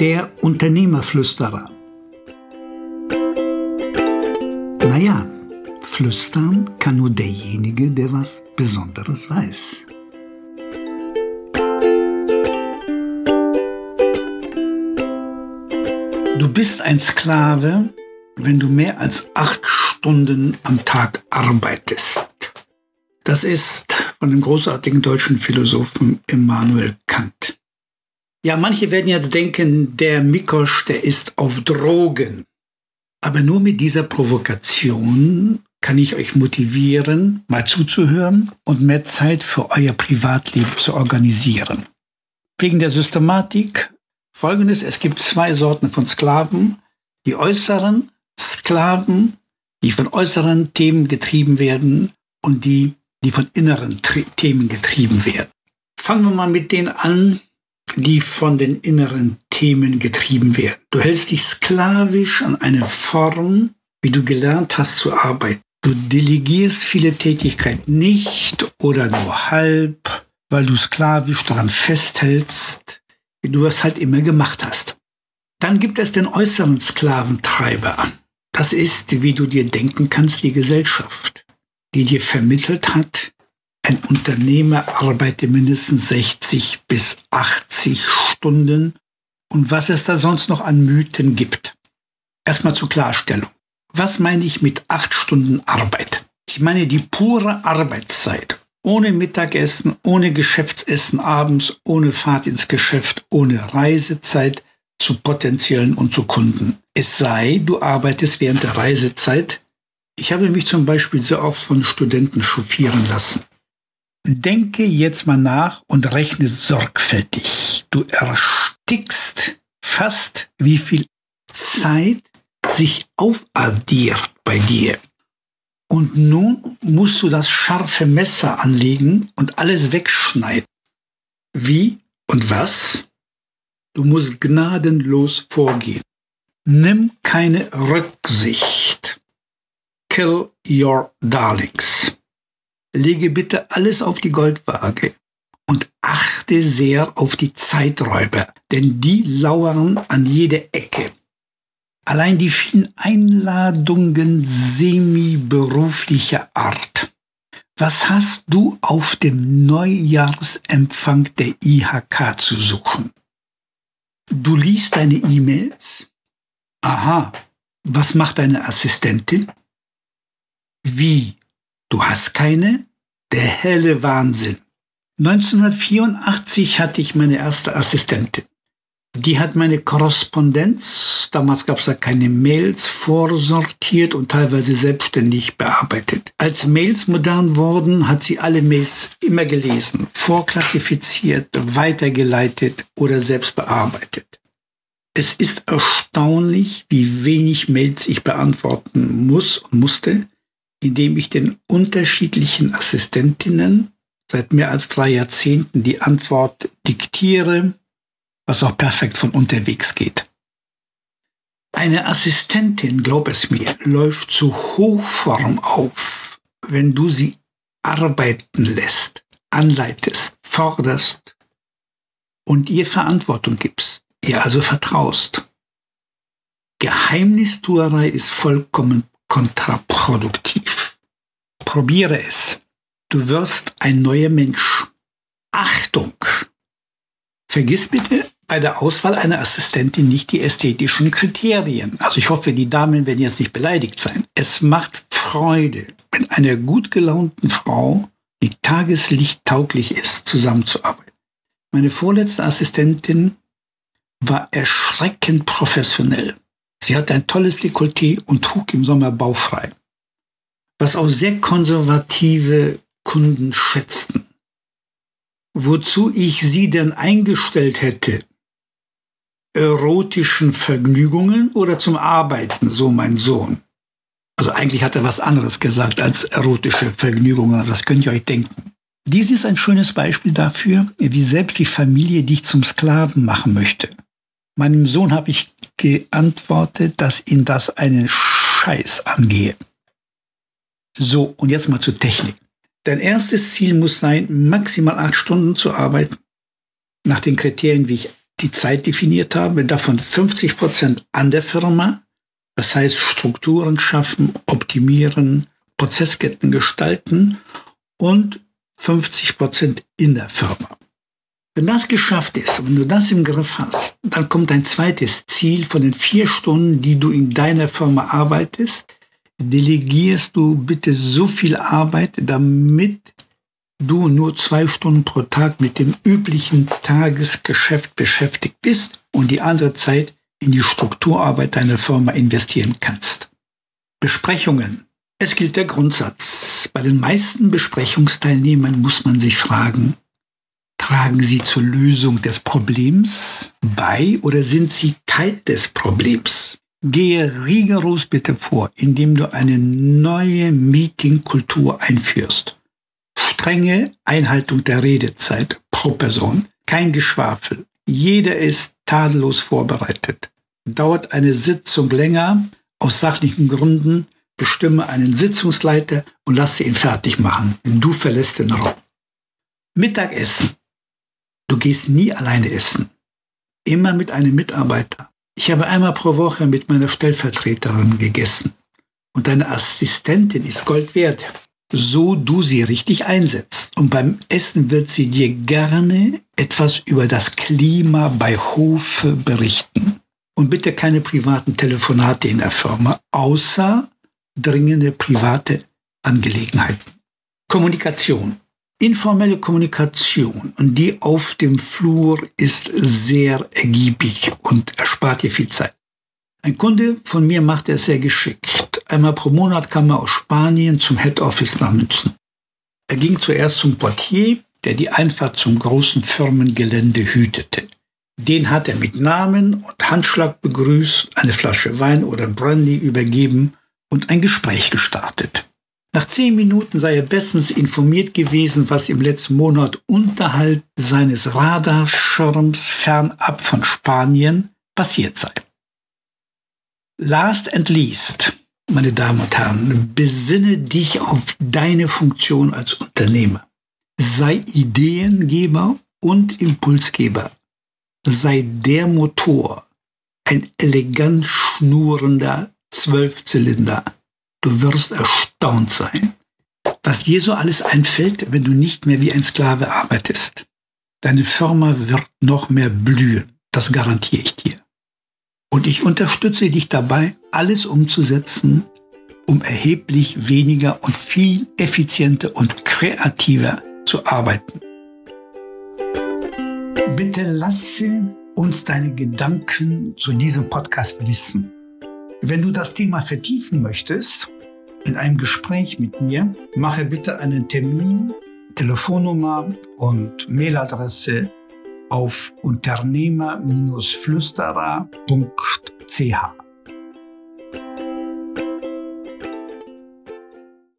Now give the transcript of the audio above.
Der Unternehmerflüsterer. Naja, flüstern kann nur derjenige, der was Besonderes weiß. Du bist ein Sklave, wenn du mehr als acht Stunden am Tag arbeitest. Das ist von dem großartigen deutschen Philosophen Immanuel Kant. Ja, manche werden jetzt denken, der Mikosch, der ist auf Drogen. Aber nur mit dieser Provokation kann ich euch motivieren, mal zuzuhören und mehr Zeit für euer Privatleben zu organisieren. Wegen der Systematik folgendes, es gibt zwei Sorten von Sklaven. Die äußeren Sklaven, die von äußeren Themen getrieben werden und die, die von inneren Themen getrieben werden. Fangen wir mal mit denen an, die von den inneren Themen getrieben werden. Du hältst dich sklavisch an eine Form, wie du gelernt hast zu arbeiten. Du delegierst viele Tätigkeiten nicht oder nur halb, weil du sklavisch daran festhältst, wie du es halt immer gemacht hast. Dann gibt es den äußeren Sklaventreiber. Das ist, wie du dir denken kannst, die Gesellschaft, die dir vermittelt hat, ein Unternehmer arbeite mindestens 60 bis 80 Stunden und was es da sonst noch an Mythen gibt. Erstmal zur Klarstellung. Was meine ich mit acht Stunden Arbeit? Ich meine die pure Arbeitszeit ohne Mittagessen, ohne Geschäftsessen abends, ohne Fahrt ins Geschäft, ohne Reisezeit zu potenziellen und zu Kunden. Es sei, du arbeitest während der Reisezeit. Ich habe mich zum Beispiel sehr oft von Studenten chauffieren lassen. Denke jetzt mal nach und rechne sorgfältig. Du erstickst fast, wie viel Zeit sich aufaddiert bei dir. Und nun musst du das scharfe Messer anlegen und alles wegschneiden. Wie und was? Du musst gnadenlos vorgehen. Nimm keine Rücksicht. Kill your darlings. Lege bitte alles auf die Goldwaage und achte sehr auf die Zeiträuber, denn die lauern an jeder Ecke. Allein die vielen Einladungen semi-beruflicher Art. Was hast du auf dem Neujahrsempfang der IHK zu suchen? Du liest deine E-Mails? Aha, was macht deine Assistentin? Wie? Du hast keine? Der helle Wahnsinn. 1984 hatte ich meine erste Assistentin. Die hat meine Korrespondenz, damals gab es da keine Mails, vorsortiert und teilweise selbstständig bearbeitet. Als Mails modern wurden, hat sie alle Mails immer gelesen, vorklassifiziert, weitergeleitet oder selbst bearbeitet. Es ist erstaunlich, wie wenig Mails ich beantworten muss und musste, indem ich den unterschiedlichen Assistentinnen seit mehr als drei Jahrzehnten die Antwort diktiere was auch perfekt von unterwegs geht. Eine Assistentin, glaub es mir, läuft zu Hochform auf, wenn du sie arbeiten lässt, anleitest, forderst und ihr Verantwortung gibst, ihr also vertraust. Geheimnistuerei ist vollkommen kontraproduktiv. Probiere es. Du wirst ein neuer Mensch. Achtung! Vergiss bitte bei der Auswahl einer Assistentin nicht die ästhetischen Kriterien. Also ich hoffe, die Damen werden jetzt nicht beleidigt sein. Es macht Freude, mit einer gut gelaunten Frau, die tageslichttauglich ist, zusammenzuarbeiten. Meine vorletzte Assistentin war erschreckend professionell. Sie hatte ein tolles Dekolleté und trug im Sommer baufrei. Was auch sehr konservative Kunden schätzten. Wozu ich sie denn eingestellt hätte, erotischen Vergnügungen oder zum Arbeiten, so mein Sohn. Also eigentlich hat er was anderes gesagt als erotische Vergnügungen, das könnt ihr euch denken. Dies ist ein schönes Beispiel dafür, wie selbst die Familie dich zum Sklaven machen möchte. Meinem Sohn habe ich geantwortet, dass ihn das einen Scheiß angehe. So, und jetzt mal zur Technik. Dein erstes Ziel muss sein, maximal acht Stunden zu arbeiten, nach den Kriterien, wie ich die Zeit definiert habe, davon 50 Prozent an der Firma, das heißt Strukturen schaffen, optimieren, Prozessketten gestalten und 50 Prozent in der Firma. Wenn das geschafft ist, wenn du das im Griff hast, dann kommt ein zweites Ziel von den vier Stunden, die du in deiner Firma arbeitest. Delegierst du bitte so viel Arbeit, damit du nur zwei Stunden pro Tag mit dem üblichen Tagesgeschäft beschäftigt bist und die andere Zeit in die Strukturarbeit deiner Firma investieren kannst. Besprechungen. Es gilt der Grundsatz. Bei den meisten Besprechungsteilnehmern muss man sich fragen, Tragen Sie zur Lösung des Problems bei oder sind Sie Teil des Problems? Gehe rigoros bitte vor, indem du eine neue Meetingkultur einführst. Strenge Einhaltung der Redezeit pro Person, kein Geschwafel. Jeder ist tadellos vorbereitet. Dauert eine Sitzung länger, aus sachlichen Gründen, bestimme einen Sitzungsleiter und lasse ihn fertig machen. Du verlässt den Raum. Mittagessen. Du gehst nie alleine essen. Immer mit einem Mitarbeiter. Ich habe einmal pro Woche mit meiner Stellvertreterin gegessen. Und deine Assistentin ist Gold wert. So du sie richtig einsetzt. Und beim Essen wird sie dir gerne etwas über das Klima bei Hofe berichten. Und bitte keine privaten Telefonate in der Firma, außer dringende private Angelegenheiten. Kommunikation. Informelle Kommunikation und die auf dem Flur ist sehr ergiebig und erspart dir viel Zeit. Ein Kunde von mir macht es sehr geschickt. Einmal pro Monat kam er aus Spanien zum Head Office nach München. Er ging zuerst zum Portier, der die Einfahrt zum großen Firmengelände hütete. Den hat er mit Namen und Handschlag begrüßt, eine Flasche Wein oder Brandy übergeben und ein Gespräch gestartet. Nach zehn Minuten sei er bestens informiert gewesen, was im letzten Monat unterhalb seines Radarschirms fernab von Spanien passiert sei. Last and least, meine Damen und Herren, besinne dich auf deine Funktion als Unternehmer. Sei Ideengeber und Impulsgeber. Sei der Motor, ein elegant schnurrender Zwölfzylinder Du wirst erstaunt sein, was dir so alles einfällt, wenn du nicht mehr wie ein Sklave arbeitest. Deine Firma wird noch mehr blühen, das garantiere ich dir. Und ich unterstütze dich dabei, alles umzusetzen, um erheblich weniger und viel effizienter und kreativer zu arbeiten. Bitte lasse uns deine Gedanken zu diesem Podcast wissen. Wenn du das Thema vertiefen möchtest, in einem Gespräch mit mir, mache bitte einen Termin, Telefonnummer und Mailadresse auf unternehmer-flüsterer.ch.